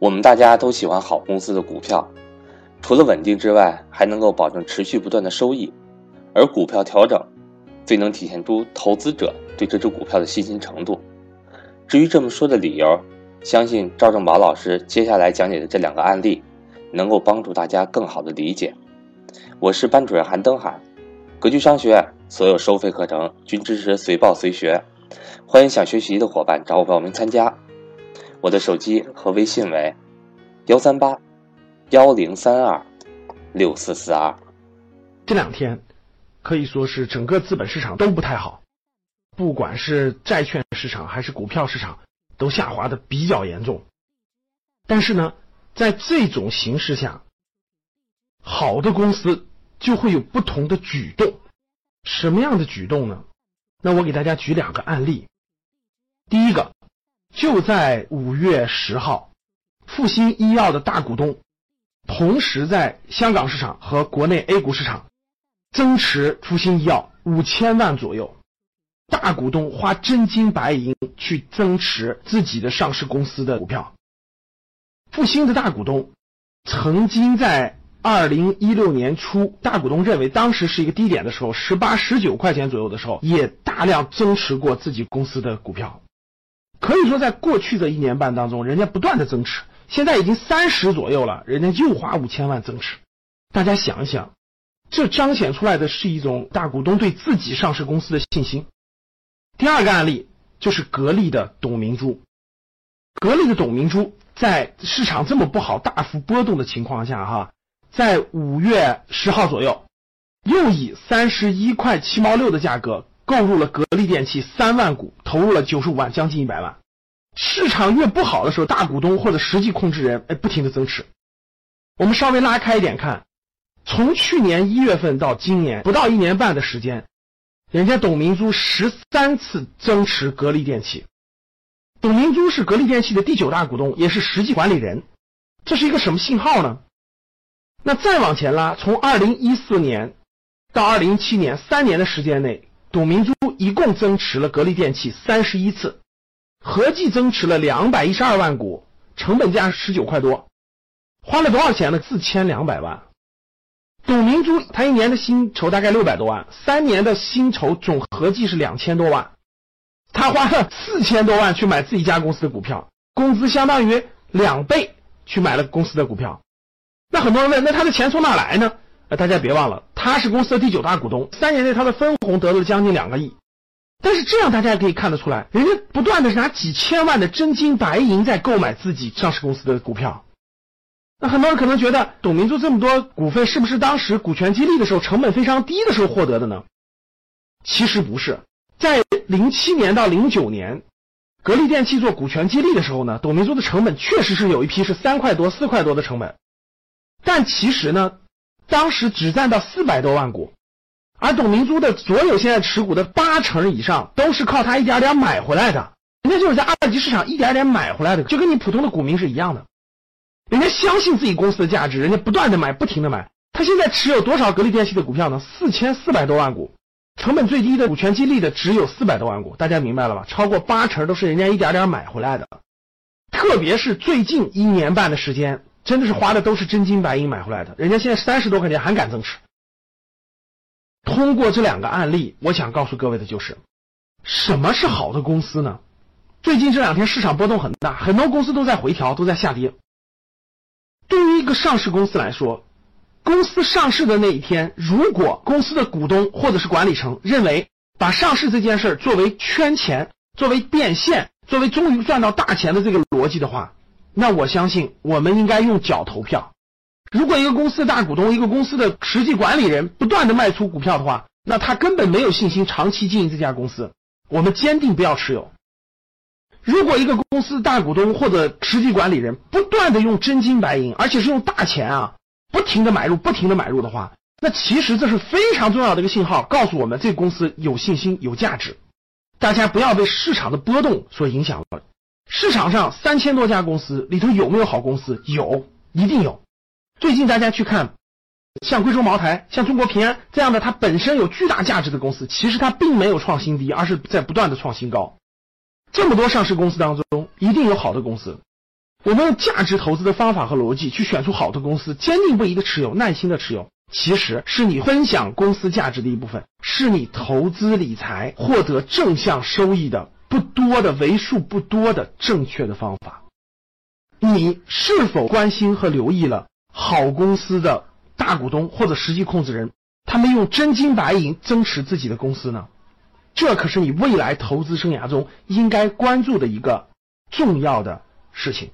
我们大家都喜欢好公司的股票，除了稳定之外，还能够保证持续不断的收益。而股票调整，最能体现出投资者对这只股票的信心程度。至于这么说的理由，相信赵正宝老师接下来讲解的这两个案例，能够帮助大家更好的理解。我是班主任韩登海，格局商学院所有收费课程均支持随报随学，欢迎想学习的伙伴找我报名参加。我的手机和微信为幺三八幺零三二六四四二。这两天可以说是整个资本市场都不太好，不管是债券市场还是股票市场，都下滑的比较严重。但是呢，在这种形势下，好的公司就会有不同的举动。什么样的举动呢？那我给大家举两个案例。第一个。就在五月十号，复星医药的大股东同时在香港市场和国内 A 股市场增持复星医药五千万左右。大股东花真金白银去增持自己的上市公司的股票。复星的大股东曾经在二零一六年初，大股东认为当时是一个低点的时候，十八、十九块钱左右的时候，也大量增持过自己公司的股票。可以说，在过去的一年半当中，人家不断的增持，现在已经三十左右了，人家又花五千万增持。大家想一想，这彰显出来的是一种大股东对自己上市公司的信心。第二个案例就是格力的董明珠，格力的董明珠在市场这么不好、大幅波动的情况下，哈，在五月十号左右，又以三十一块七毛六的价格。购入了格力电器三万股，投入了九十五万，将近一百万。市场越不好的时候，大股东或者实际控制人哎，不停的增持。我们稍微拉开一点看，从去年一月份到今年不到一年半的时间，人家董明珠十三次增持格力电器。董明珠是格力电器的第九大股东，也是实际管理人。这是一个什么信号呢？那再往前拉，从二零一四年到二零一七年三年的时间内。董明珠一共增持了格力电器三十一次，合计增持了两百一十二万股，成本价十九块多，花了多少钱呢？四千两百万。董明珠她一年的薪酬大概六百多万，三年的薪酬总合计是两千多万，他花了四千多万去买自己家公司的股票，工资相当于两倍去买了公司的股票。那很多人问，那他的钱从哪来呢？呃，大家别忘了，他是公司的第九大股东，三年内他的分红得了将近两个亿。但是这样大家也可以看得出来，人家不断的是拿几千万的真金白银在购买自己上市公司的股票。那很多人可能觉得，董明珠这么多股份是不是当时股权激励的时候成本非常低的时候获得的呢？其实不是，在零七年到零九年，格力电器做股权激励的时候呢，董明珠的成本确实是有一批是三块多、四块多的成本，但其实呢。当时只占到四百多万股，而董明珠的所有现在持股的八成以上都是靠他一点点买回来的，人家就是在二级市场一点点买回来的，就跟你普通的股民是一样的。人家相信自己公司的价值，人家不断的买，不停的买。他现在持有多少格力电器的股票呢？四千四百多万股，成本最低的股权激励的只有四百多万股，大家明白了吧？超过八成都是人家一点点买回来的，特别是最近一年半的时间。真的是花的都是真金白银买回来的，人家现在三十多块钱还敢增持。通过这两个案例，我想告诉各位的就是，什么是好的公司呢？最近这两天市场波动很大，很多公司都在回调，都在下跌。对于一个上市公司来说，公司上市的那一天，如果公司的股东或者是管理层认为把上市这件事儿作为圈钱、作为变现、作为终于赚到大钱的这个逻辑的话，那我相信，我们应该用脚投票。如果一个公司的大股东、一个公司的实际管理人不断的卖出股票的话，那他根本没有信心长期经营这家公司。我们坚定不要持有。如果一个公司大股东或者实际管理人不断的用真金白银，而且是用大钱啊，不停的买入、不停的买入的话，那其实这是非常重要的一个信号，告诉我们这个公司有信心、有价值。大家不要被市场的波动所影响了。市场上三千多家公司里头有没有好公司？有，一定有。最近大家去看，像贵州茅台、像中国平安这样的，它本身有巨大价值的公司，其实它并没有创新低，而是在不断的创新高。这么多上市公司当中，一定有好的公司。我们用价值投资的方法和逻辑去选出好的公司，坚定不移的持有，耐心的持有，其实是你分享公司价值的一部分，是你投资理财获得正向收益的不多的为数不多的正确的方法。你是否关心和留意了好公司的大股东或者实际控制人，他们用真金白银增持自己的公司呢？这可是你未来投资生涯中应该关注的一个重要的事情。